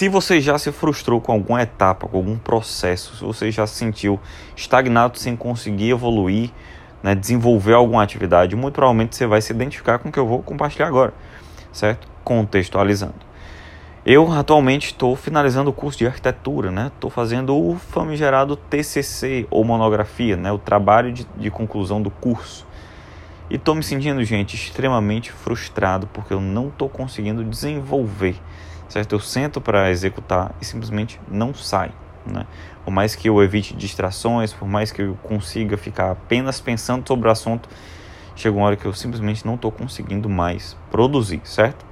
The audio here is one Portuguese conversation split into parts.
se você já se frustrou com alguma etapa, com algum processo, se você já se sentiu estagnado sem conseguir evoluir, né, desenvolver alguma atividade, muito provavelmente você vai se identificar com o que eu vou compartilhar agora, certo? Contextualizando. Eu atualmente estou finalizando o curso de arquitetura, né? Estou fazendo o famigerado TCC ou monografia, né? O trabalho de, de conclusão do curso. E estou me sentindo, gente, extremamente frustrado porque eu não estou conseguindo desenvolver, certo? Eu sento para executar e simplesmente não sai, né? Por mais que eu evite distrações, por mais que eu consiga ficar apenas pensando sobre o assunto, chega uma hora que eu simplesmente não estou conseguindo mais produzir, certo?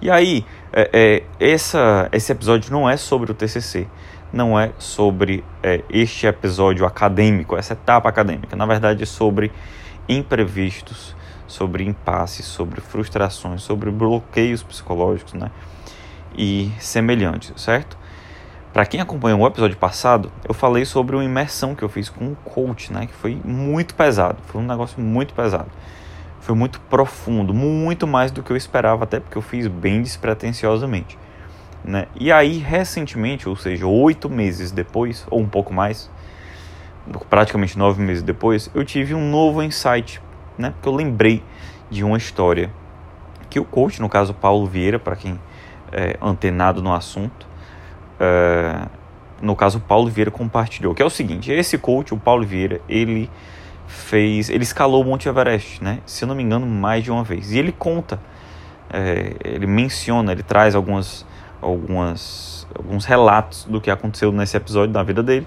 E aí, é, é, essa, esse episódio não é sobre o TCC, não é sobre é, este episódio acadêmico, essa etapa acadêmica. Na verdade, é sobre imprevistos, sobre impasses, sobre frustrações, sobre bloqueios psicológicos, né? E semelhantes, certo? Para quem acompanhou o episódio passado, eu falei sobre uma imersão que eu fiz com um coach, né? Que foi muito pesado, foi um negócio muito pesado foi muito profundo, muito mais do que eu esperava, até porque eu fiz bem despretensiosamente. Né? E aí, recentemente, ou seja, oito meses depois, ou um pouco mais, praticamente nove meses depois, eu tive um novo insight, né? porque eu lembrei de uma história que o coach, no caso Paulo Vieira, para quem é antenado no assunto, é, no caso Paulo Vieira compartilhou, que é o seguinte, esse coach, o Paulo Vieira, ele fez, ele escalou o Monte Everest, né? Se eu não me engano, mais de uma vez. E ele conta, é, ele menciona, ele traz algumas, algumas, alguns relatos do que aconteceu nesse episódio da vida dele.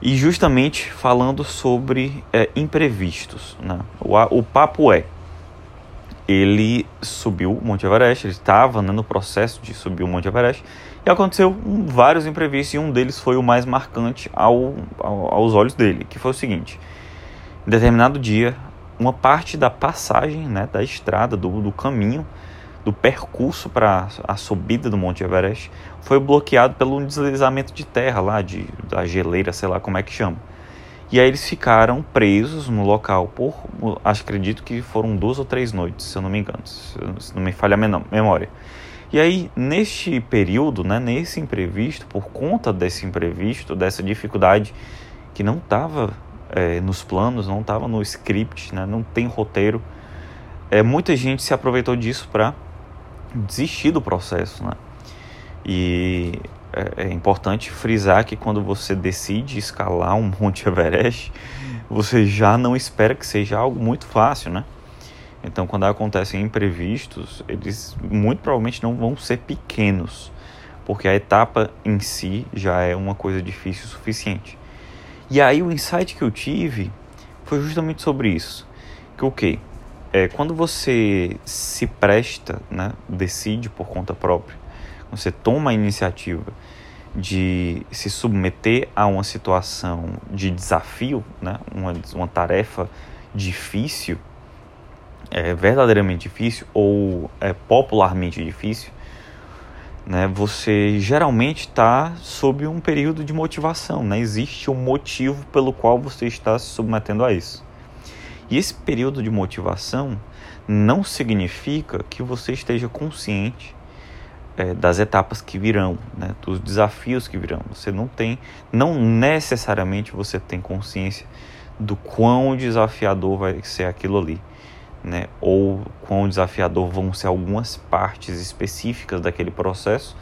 E justamente falando sobre é, imprevistos. Né? O, o papo é, ele subiu o Monte Everest, ele estava né, no processo de subir o Monte Everest, e aconteceu vários imprevistos, e um deles foi o mais marcante ao, ao, aos olhos dele, que foi o seguinte em determinado dia, uma parte da passagem, né, da estrada, do, do caminho, do percurso para a subida do Monte Everest foi bloqueado pelo deslizamento de terra lá, de, da geleira, sei lá como é que chama. E aí eles ficaram presos no local por, acho, acredito que foram duas ou três noites, se eu não me engano, se não me falha a memória. E aí, neste período, né, nesse imprevisto, por conta desse imprevisto, dessa dificuldade que não estava é, nos planos, não estava no script, né? não tem roteiro. É, muita gente se aproveitou disso para desistir do processo. Né? E é, é, importante frisar que quando você decide escalar um Monte Everest, você já não espera que seja algo muito fácil, né? Então, quando acontecem imprevistos, eles muito provavelmente não vão ser pequenos, porque a etapa em si já é uma coisa difícil o suficiente. E aí o insight que eu tive foi justamente sobre isso. Que o okay, que? É, quando você se presta, né, decide por conta própria, você toma a iniciativa de se submeter a uma situação de desafio, né, uma, uma tarefa difícil, é, verdadeiramente difícil ou é, popularmente difícil, né, você geralmente está sob um período de motivação, né? existe um motivo pelo qual você está se submetendo a isso. E esse período de motivação não significa que você esteja consciente é, das etapas que virão, né, dos desafios que virão. Você não tem, não necessariamente você tem consciência do quão desafiador vai ser aquilo ali né, ou quão desafiador vão ser algumas partes específicas daquele processo,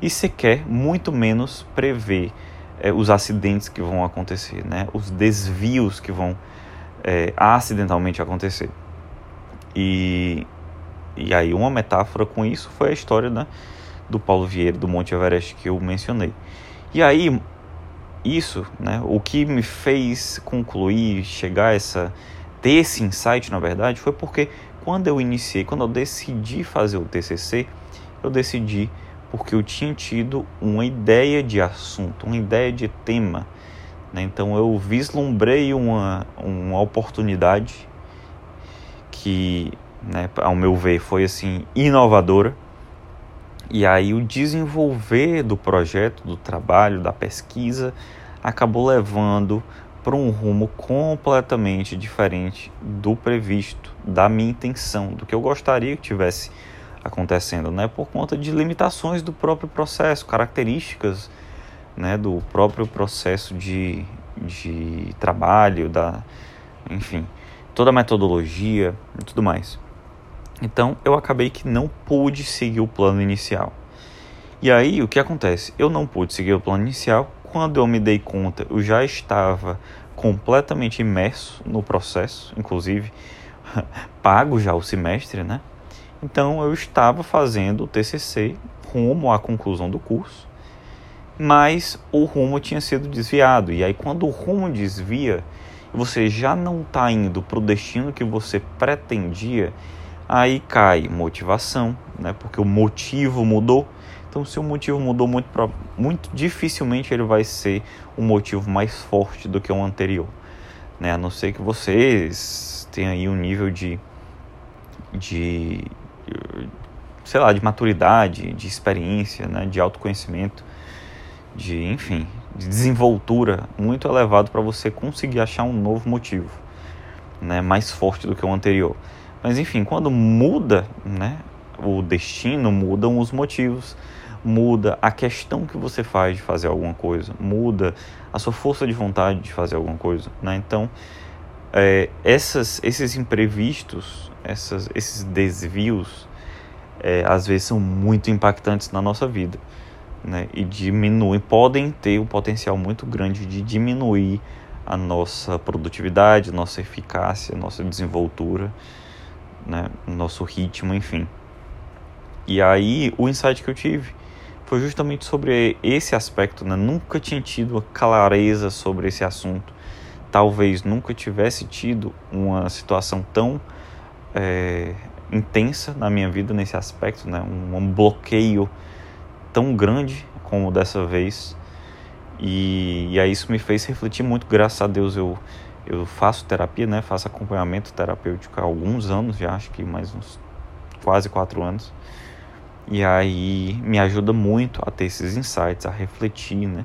e sequer, muito menos, prever é, os acidentes que vão acontecer, né, os desvios que vão é, acidentalmente acontecer. E, e aí, uma metáfora com isso foi a história né, do Paulo Vieira, do Monte Everest, que eu mencionei. E aí, isso, né, o que me fez concluir, chegar a essa ter esse insight, na verdade, foi porque quando eu iniciei, quando eu decidi fazer o TCC, eu decidi porque eu tinha tido uma ideia de assunto, uma ideia de tema. Né? Então eu vislumbrei uma, uma oportunidade que, né, ao meu ver, foi assim inovadora. E aí o desenvolver do projeto, do trabalho, da pesquisa, acabou levando para um rumo completamente diferente do previsto, da minha intenção, do que eu gostaria que tivesse acontecendo, né? Por conta de limitações do próprio processo, características, né? Do próprio processo de, de trabalho, da, enfim, toda a metodologia e tudo mais. Então eu acabei que não pude seguir o plano inicial. E aí o que acontece? Eu não pude seguir o plano inicial. Quando eu me dei conta, eu já estava completamente imerso no processo, inclusive pago já o semestre, né? Então eu estava fazendo o TCC rumo à conclusão do curso, mas o rumo tinha sido desviado. E aí quando o rumo desvia, você já não está indo para o destino que você pretendia, aí cai motivação, né? Porque o motivo mudou. Então, se o motivo mudou muito, muito dificilmente ele vai ser um motivo mais forte do que o anterior, né? A não ser que vocês tenham aí um nível de, de sei lá, de maturidade, de experiência, né? De autoconhecimento, de, enfim, de desenvoltura muito elevado para você conseguir achar um novo motivo, né? Mais forte do que o anterior. Mas enfim, quando muda né, o destino, mudam os motivos, muda a questão que você faz de fazer alguma coisa, muda a sua força de vontade de fazer alguma coisa. Né? Então, é, essas, esses imprevistos, essas, esses desvios, é, às vezes são muito impactantes na nossa vida. Né? E diminuem, podem ter um potencial muito grande de diminuir a nossa produtividade, nossa eficácia, nossa desenvoltura né, nosso ritmo, enfim. E aí o insight que eu tive foi justamente sobre esse aspecto, né? Nunca tinha tido clareza sobre esse assunto. Talvez nunca tivesse tido uma situação tão é, intensa na minha vida nesse aspecto, né? Um, um bloqueio tão grande como dessa vez. E, e aí isso me fez refletir muito. Graças a Deus eu eu faço terapia, né? Faço acompanhamento terapêutico há alguns anos já, acho que mais uns quase quatro anos. E aí me ajuda muito a ter esses insights, a refletir, né?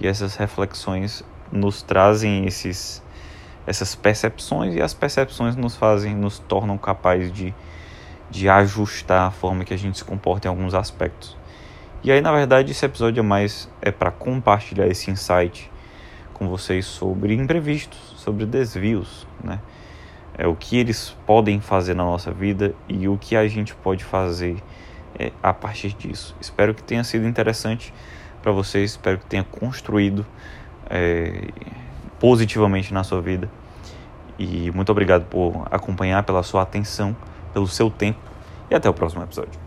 E essas reflexões nos trazem esses essas percepções e as percepções nos fazem, nos tornam capazes de, de ajustar a forma que a gente se comporta em alguns aspectos. E aí, na verdade, esse episódio é mais é para compartilhar esse insight com vocês sobre imprevistos, sobre desvios, né? É o que eles podem fazer na nossa vida e o que a gente pode fazer é, a partir disso. Espero que tenha sido interessante para vocês, espero que tenha construído é, positivamente na sua vida. E muito obrigado por acompanhar, pela sua atenção, pelo seu tempo e até o próximo episódio.